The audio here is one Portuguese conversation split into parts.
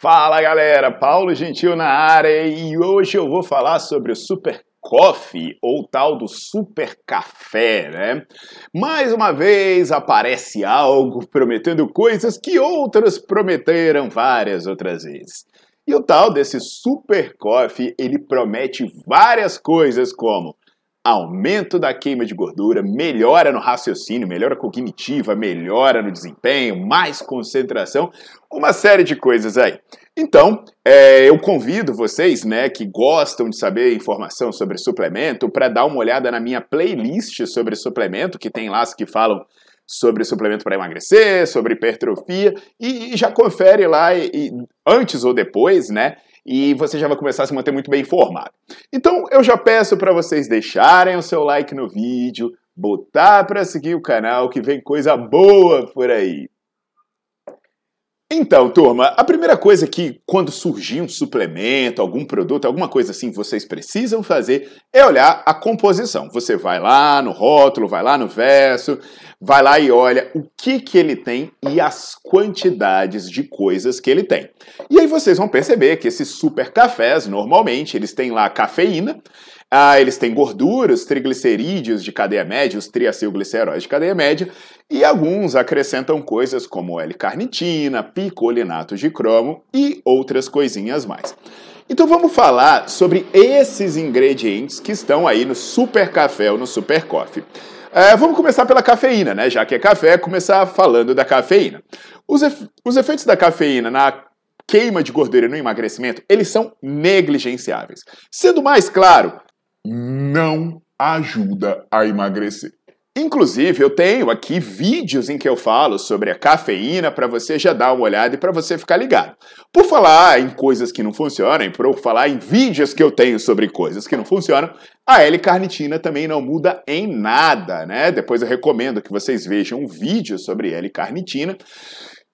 Fala galera, Paulo Gentil na área e hoje eu vou falar sobre o Super Coffee, ou tal do super café, né? Mais uma vez aparece algo prometendo coisas que outras prometeram várias outras vezes. E o tal desse super coffee, ele promete várias coisas como aumento da queima de gordura, melhora no raciocínio, melhora cognitiva, melhora no desempenho, mais concentração, uma série de coisas aí. Então, é, eu convido vocês, né, que gostam de saber informação sobre suplemento, para dar uma olhada na minha playlist sobre suplemento, que tem lá que falam sobre suplemento para emagrecer, sobre hipertrofia, e, e já confere lá e, e, antes ou depois, né? E você já vai começar a se manter muito bem informado. Então eu já peço para vocês deixarem o seu like no vídeo, botar para seguir o canal que vem coisa boa por aí. Então, turma, a primeira coisa que quando surgir um suplemento, algum produto, alguma coisa assim, vocês precisam fazer é olhar a composição. Você vai lá no rótulo, vai lá no verso, vai lá e olha o que que ele tem e as quantidades de coisas que ele tem. E aí vocês vão perceber que esses super cafés, normalmente, eles têm lá cafeína, ah, eles têm gorduras, triglicerídeos de cadeia média, os triacilgliceróis de cadeia média, e alguns acrescentam coisas como L-carnitina, picolinato de cromo e outras coisinhas mais. Então vamos falar sobre esses ingredientes que estão aí no super café ou no super coffee. É, vamos começar pela cafeína, né? Já que é café, começar falando da cafeína. Os, os efeitos da cafeína na queima de gordura e no emagrecimento, eles são negligenciáveis. Sendo mais claro, não ajuda a emagrecer. Inclusive, eu tenho aqui vídeos em que eu falo sobre a cafeína para você já dar uma olhada e para você ficar ligado. Por falar em coisas que não funcionam, por falar em vídeos que eu tenho sobre coisas que não funcionam, a L-carnitina também não muda em nada, né? Depois eu recomendo que vocês vejam um vídeo sobre L-carnitina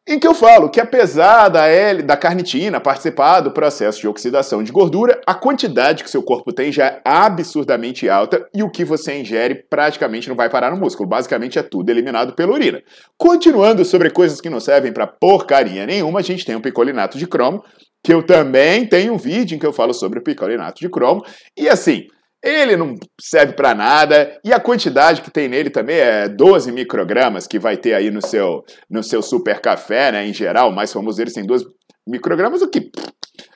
em que eu falo que apesar da, L, da carnitina participar do processo de oxidação de gordura, a quantidade que seu corpo tem já é absurdamente alta e o que você ingere praticamente não vai parar no músculo. Basicamente é tudo eliminado pela urina. Continuando sobre coisas que não servem para porcaria nenhuma, a gente tem o picolinato de cromo, que eu também tenho um vídeo em que eu falo sobre o picolinato de cromo. E assim, ele não serve para nada e a quantidade que tem nele também é 12 microgramas que vai ter aí no seu, no seu super café, né? Em geral, mais famoso deles tem 12 microgramas, o que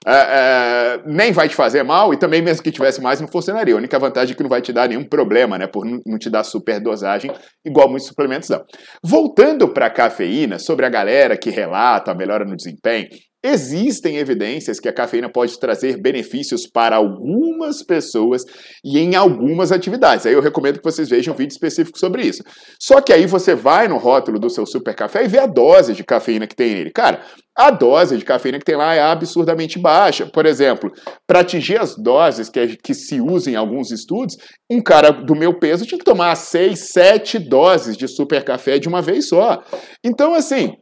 é, é, nem vai te fazer mal e também mesmo que tivesse mais não funcionaria. A única vantagem é que não vai te dar nenhum problema, né? Por não te dar super dosagem, igual muitos suplementos dão. Voltando para cafeína, sobre a galera que relata a melhora no desempenho, Existem evidências que a cafeína pode trazer benefícios para algumas pessoas e em algumas atividades. Aí eu recomendo que vocês vejam um vídeo específico sobre isso. Só que aí você vai no rótulo do seu super café e vê a dose de cafeína que tem nele. Cara, a dose de cafeína que tem lá é absurdamente baixa. Por exemplo, para atingir as doses que, que se usam em alguns estudos, um cara do meu peso tinha que tomar 6, 7 doses de super café de uma vez só. Então, assim,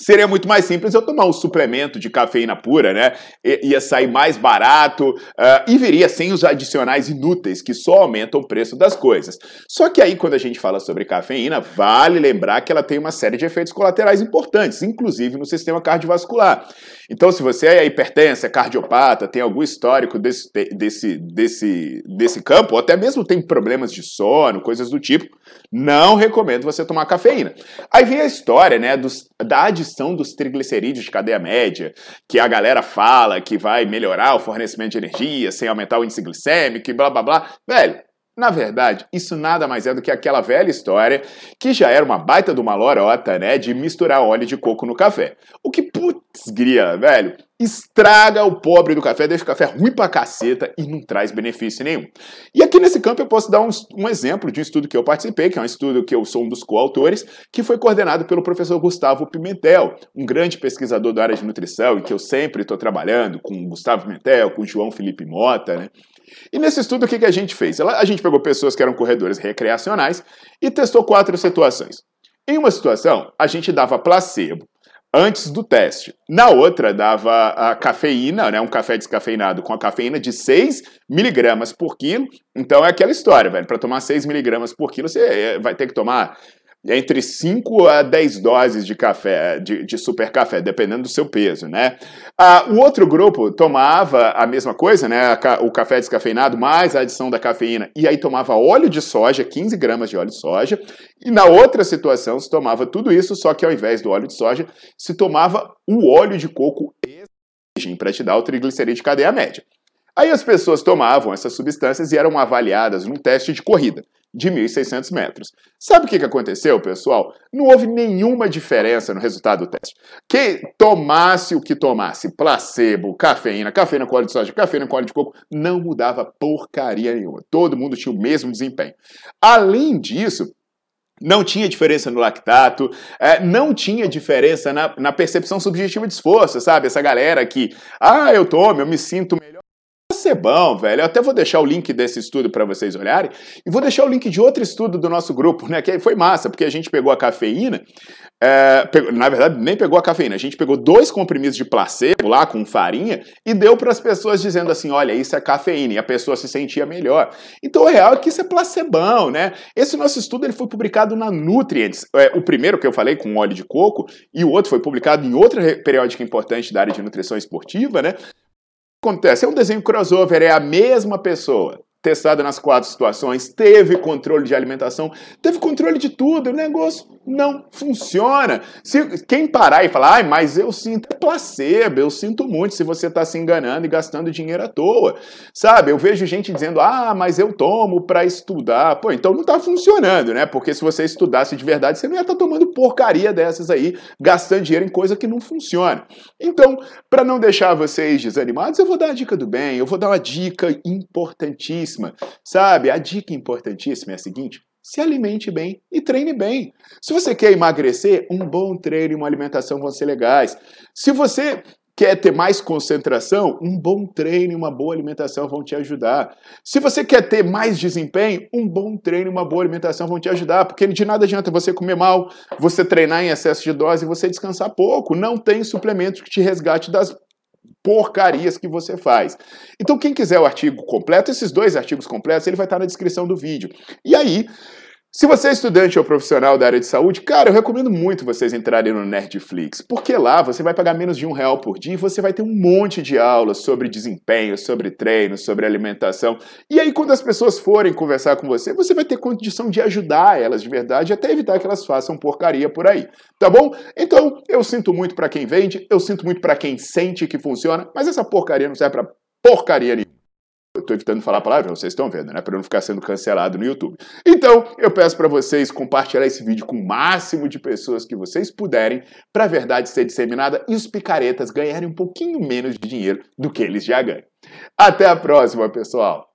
Seria muito mais simples eu tomar um suplemento de cafeína pura, né? I ia sair mais barato uh, e viria sem os adicionais inúteis que só aumentam o preço das coisas. Só que aí, quando a gente fala sobre cafeína, vale lembrar que ela tem uma série de efeitos colaterais importantes, inclusive no sistema cardiovascular. Então, se você é hipertensa, é cardiopata, tem algum histórico desse, desse, desse, desse campo, ou até mesmo tem problemas de sono, coisas do tipo, não recomendo você tomar cafeína. Aí vem a história, né, dos, da adição dos triglicerídeos de cadeia média, que a galera fala que vai melhorar o fornecimento de energia sem aumentar o índice glicêmico e blá blá blá. Velho, na verdade, isso nada mais é do que aquela velha história que já era uma baita de uma lorota, né, de misturar óleo de coco no café. O que, putz, gria, velho, estraga o pobre do café, deixa o café ruim pra caceta e não traz benefício nenhum. E aqui nesse campo eu posso dar um, um exemplo de um estudo que eu participei, que é um estudo que eu sou um dos coautores, que foi coordenado pelo professor Gustavo Pimentel, um grande pesquisador da área de nutrição e que eu sempre estou trabalhando com o Gustavo Pimentel, com o João Felipe Mota, né? E nesse estudo, o que, que a gente fez? A gente pegou pessoas que eram corredores recreacionais e testou quatro situações. Em uma situação, a gente dava placebo antes do teste. Na outra, dava a cafeína, né, um café descafeinado com a cafeína de 6 miligramas por quilo. Então é aquela história, velho. Para tomar 6 miligramas por quilo, você eh, vai ter que tomar entre 5 a 10 doses de café, de, de, super café, dependendo do seu peso, né? Ah, o outro grupo tomava a mesma coisa, né? O café descafeinado mais a adição da cafeína, e aí tomava óleo de soja, 15 gramas de óleo de soja, e na outra situação se tomava tudo isso, só que ao invés do óleo de soja, se tomava o óleo de coco para te dar o triglicerídeo de cadeia média. Aí as pessoas tomavam essas substâncias e eram avaliadas num teste de corrida de 1.600 metros. Sabe o que aconteceu, pessoal? Não houve nenhuma diferença no resultado do teste. Quem tomasse o que tomasse, placebo, cafeína, cafeína com óleo de soja, cafeína com óleo de coco, não mudava porcaria nenhuma. Todo mundo tinha o mesmo desempenho. Além disso, não tinha diferença no lactato, é, não tinha diferença na, na percepção subjetiva de esforço, sabe? Essa galera que, ah, eu tomo, eu me sinto melhor bom, velho. Eu até vou deixar o link desse estudo para vocês olharem e vou deixar o link de outro estudo do nosso grupo, né? Que foi massa, porque a gente pegou a cafeína, é, pegou, na verdade nem pegou a cafeína, a gente pegou dois comprimidos de placebo lá com farinha e deu para as pessoas dizendo assim, olha, isso é cafeína e a pessoa se sentia melhor. Então o real é que isso é placebão, né? Esse nosso estudo ele foi publicado na Nutrients, é, o primeiro que eu falei com óleo de coco e o outro foi publicado em outra periódica importante da área de nutrição esportiva, né? Acontece? É um desenho crossover, é a mesma pessoa testada nas quatro situações, teve controle de alimentação, teve controle de tudo, o negócio não funciona. Se quem parar e falar, ai, mas eu sinto é placebo, eu sinto muito se você está se enganando e gastando dinheiro à toa. Sabe, eu vejo gente dizendo, ah, mas eu tomo para estudar. Pô, então não está funcionando, né? Porque se você estudasse de verdade, você não ia estar tá tomando porcaria dessas aí, gastando dinheiro em coisa que não funciona. Então, para não deixar vocês desanimados, eu vou dar a dica do bem, eu vou dar uma dica importantíssima. Sabe, a dica importantíssima é a seguinte: se alimente bem e treine bem. Se você quer emagrecer, um bom treino e uma alimentação vão ser legais. Se você quer ter mais concentração, um bom treino e uma boa alimentação vão te ajudar. Se você quer ter mais desempenho, um bom treino e uma boa alimentação vão te ajudar, porque de nada adianta você comer mal, você treinar em excesso de dose e você descansar pouco. Não tem suplemento que te resgate das porcarias que você faz. Então, quem quiser o artigo completo, esses dois artigos completos, ele vai estar na descrição do vídeo. E aí, se você é estudante ou profissional da área de saúde, cara, eu recomendo muito vocês entrarem no Nerdflix, porque lá você vai pagar menos de um real por dia e você vai ter um monte de aulas sobre desempenho, sobre treino, sobre alimentação. E aí, quando as pessoas forem conversar com você, você vai ter condição de ajudar elas de verdade, até evitar que elas façam porcaria por aí, tá bom? Então, eu sinto muito para quem vende, eu sinto muito para quem sente que funciona, mas essa porcaria não serve para porcaria nenhuma. Tô evitando falar a palavra, vocês estão vendo, né? Para não ficar sendo cancelado no YouTube. Então, eu peço para vocês compartilhar esse vídeo com o máximo de pessoas que vocês puderem, para a verdade ser disseminada e os picaretas ganharem um pouquinho menos de dinheiro do que eles já ganham. Até a próxima, pessoal!